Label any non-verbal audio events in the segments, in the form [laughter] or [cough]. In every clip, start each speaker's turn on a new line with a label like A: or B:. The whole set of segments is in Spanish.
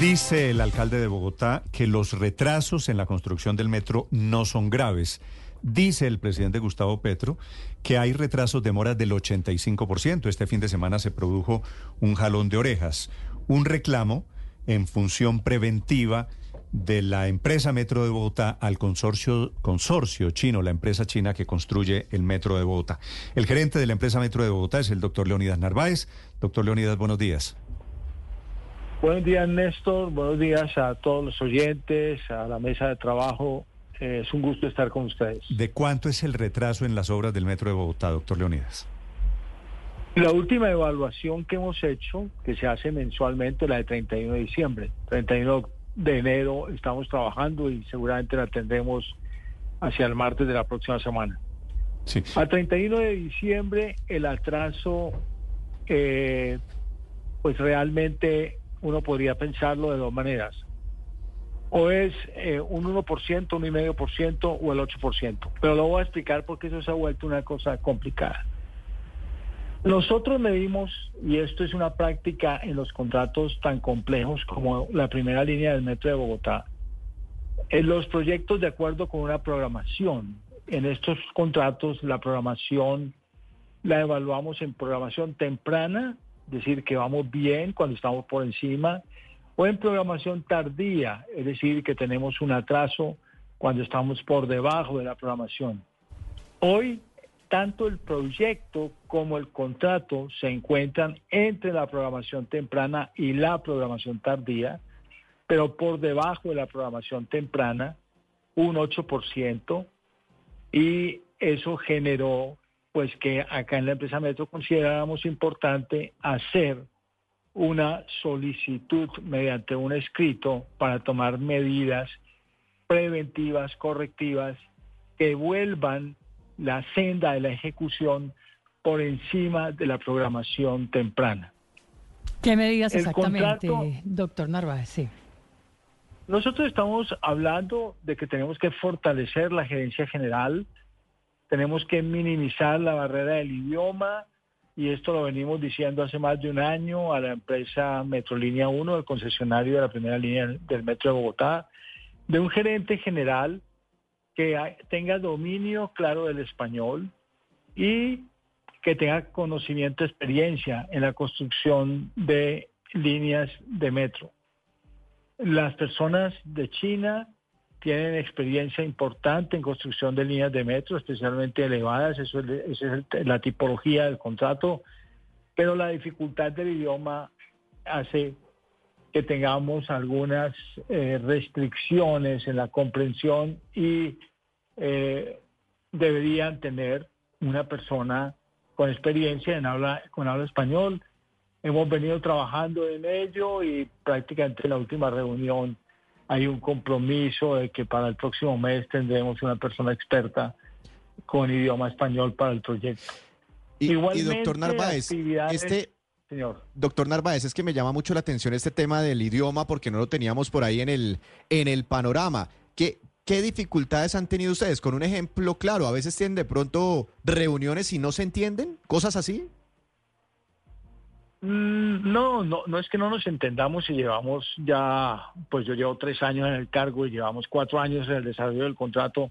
A: Dice el alcalde de Bogotá que los retrasos en la construcción del metro no son graves. Dice el presidente Gustavo Petro que hay retrasos de moras del 85%. Este fin de semana se produjo un jalón de orejas, un reclamo en función preventiva de la empresa Metro de Bogotá al consorcio, consorcio chino, la empresa china que construye el Metro de Bogotá. El gerente de la empresa Metro de Bogotá es el doctor Leonidas Narváez. Doctor Leonidas, buenos días.
B: Buenos días, Néstor. Buenos días a todos los oyentes, a la mesa de trabajo. Eh, es un gusto estar con ustedes.
A: ¿De cuánto es el retraso en las obras del Metro de Bogotá, doctor Leonidas?
B: La última evaluación que hemos hecho, que se hace mensualmente, la de 31 de diciembre. 31 de enero estamos trabajando y seguramente la tendremos hacia el martes de la próxima semana.
A: Sí.
B: A 31 de diciembre el atraso, eh, pues realmente uno podría pensarlo de dos maneras. O es eh, un 1%, un 1,5% o el 8%. Pero lo voy a explicar porque eso se ha vuelto una cosa complicada. Nosotros medimos, y esto es una práctica en los contratos tan complejos como la primera línea del Metro de Bogotá, en los proyectos de acuerdo con una programación. En estos contratos la programación la evaluamos en programación temprana, decir, que vamos bien cuando estamos por encima, o en programación tardía, es decir, que tenemos un atraso cuando estamos por debajo de la programación. Hoy, tanto el proyecto como el contrato se encuentran entre la programación temprana y la programación tardía, pero por debajo de la programación temprana, un 8%, y eso generó pues que acá en la empresa Metro considerábamos importante hacer una solicitud mediante un escrito para tomar medidas preventivas, correctivas, que vuelvan la senda de la ejecución por encima de la programación temprana.
C: ¿Qué medidas exactamente,
B: contrato-
C: doctor Narváez? Sí.
B: Nosotros estamos hablando de que tenemos que fortalecer la gerencia general, tenemos que minimizar la barrera del idioma y esto lo venimos diciendo hace más de un año a la empresa Metrolínea 1, el concesionario de la primera línea del Metro de Bogotá, de un gerente general que tenga dominio claro del español y que tenga conocimiento, experiencia en la construcción de líneas de metro. Las personas de China tienen experiencia importante en construcción de líneas de metro, especialmente elevadas, eso es, esa es la tipología del contrato, pero la dificultad del idioma hace que tengamos algunas eh, restricciones en la comprensión y eh, deberían tener una persona con experiencia en habla, con habla español. Hemos venido trabajando en ello y prácticamente en la última reunión hay un compromiso de que para el próximo mes tendremos una persona experta con idioma español para el proyecto.
D: Y, doctor Narváez, este,
B: Señor.
D: doctor Narváez, es que me llama mucho la atención este tema del idioma porque no lo teníamos por ahí en el, en el panorama. ¿Qué, ¿Qué dificultades han tenido ustedes? Con un ejemplo claro, a veces tienen de pronto reuniones y no se entienden, cosas así.
B: Mm, No, no, no es que no nos entendamos y llevamos ya, pues yo llevo tres años en el cargo y llevamos cuatro años en el desarrollo del contrato,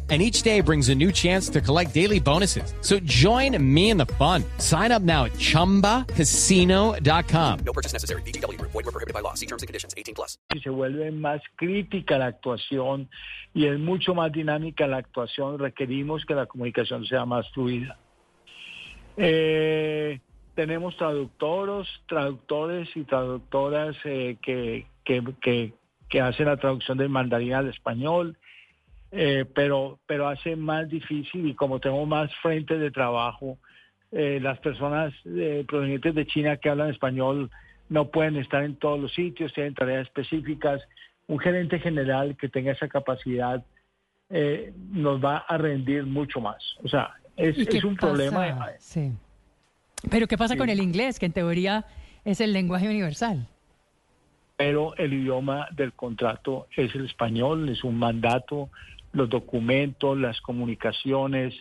E: and each day brings a new chance to collect daily bonuses. So join me in the fun. Sign up now at ChumbaCasino.com.
F: No purchase necessary. BGW. Void were prohibited by law. See terms and conditions. 18 plus.
B: y se vuelve más crítica la actuación y es mucho más dinámica la actuación, requerimos que la comunicación sea más fluida. Eh, tenemos traductores, traductores y traductoras eh, que, que, que, que hacen la traducción del mandarín al español, eh, pero, pero hace más difícil y como tenemos más frentes de trabajo, eh, las personas eh, provenientes de China que hablan español no pueden estar en todos los sitios, tienen tareas específicas. Un gerente general que tenga esa capacidad eh, nos va a rendir mucho más. O sea, es,
C: ¿Y qué
B: es un
C: pasa?
B: problema.
C: Sí. Pero ¿qué pasa
B: Sí.
C: con el inglés, que en teoría es el lenguaje universal?
B: pero el idioma del contrato es el español, es un mandato, los documentos, las comunicaciones,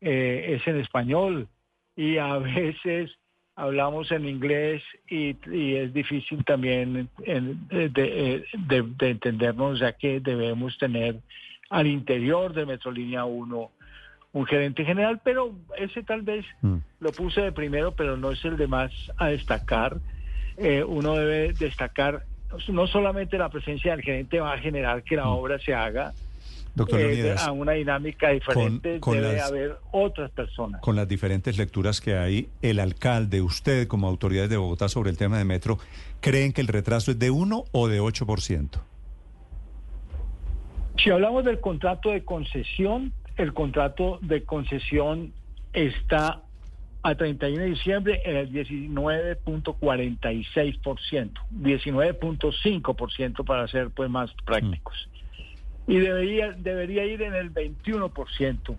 B: eh, es en español y a [laughs] veces hablamos en inglés y, y es difícil también en- de, de- de- de entendernos ya que debemos tener al interior de Metrolínea 1 un gerente general, pero ese tal vez
A: Mm.
B: lo puse de primero, pero no es el de más a destacar. Eh, uno debe destacar, no solamente la presencia del gerente va a generar que la
A: Mm.
B: obra se haga
A: Doctor
B: eh, a una dinámica diferente,
A: con
B: debe
A: las-
B: haber otras personas.
A: con las diferentes lecturas que hay, el alcalde, usted como autoridades de Bogotá sobre el tema de metro, ¿creen que el retraso es de 1 o de 8%?
B: Si hablamos del contrato de concesión, el contrato de concesión está a 31 de diciembre en el 19.46%, 19.5% para ser pues más prácticos. Y debería debería ir en el 21%.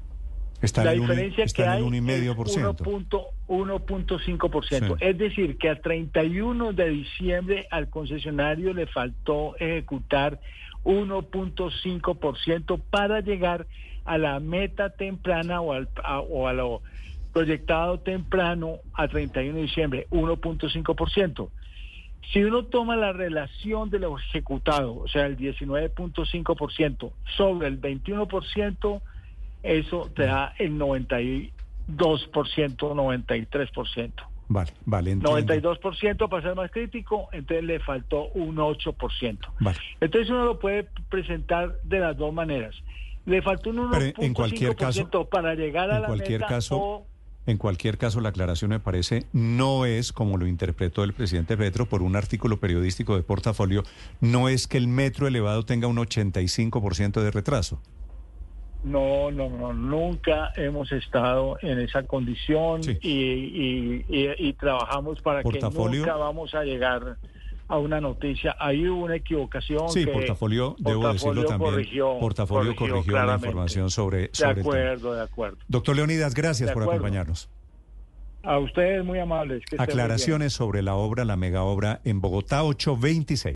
A: Está
B: La
A: en
B: diferencia
A: está
B: que hay
A: 1,5%.
B: es 1.- 1.5%.
A: Sí.
B: Es decir, que al 31 de diciembre al concesionario le faltó ejecutar 1.5% para llegar a la meta temprana o, al, a, o a lo proyectado temprano a 31 de diciembre, 1.5%. Si uno toma la relación de lo ejecutado, o sea, el 19.5% sobre el 21%, eso te da el 92%, 93%.
A: Vale, vale, entiendo.
B: 92% para ser más crítico, entonces le faltó un 8%.
A: Vale.
B: Entonces uno lo puede presentar de las dos maneras. Le faltó un
A: Pero en cualquier caso-
B: 1.5% para llegar a
A: En
B: la
A: cualquier
B: meta
A: caso,
B: o
A: en cualquier caso, la aclaración me parece no es como lo interpretó el presidente Petro por un artículo periodístico de portafolio, no es que el metro elevado tenga un 85% de retraso.
B: No, no, no, nunca hemos estado en esa condición
A: Sí.
B: y, y- y- y trabajamos para
A: Portafolio.
B: que nunca vamos a llegar a una noticia. Ahí hubo una equivocación.
A: Sí,
B: que
A: portafolio, debo
B: Portafolio
A: decirlo también,
B: corrigió-
A: portafolio corrigió, la
B: claramente.
A: información sobre,
B: De
A: sobre tema.
B: acuerdo, de acuerdo.
A: Doctor Leonidas, gracias
B: De
A: por
B: acuerdo.
A: acompañarnos.
B: A ustedes muy amables. que.
A: Aclaraciones sobre la obra, la mega obra en Bogotá 826.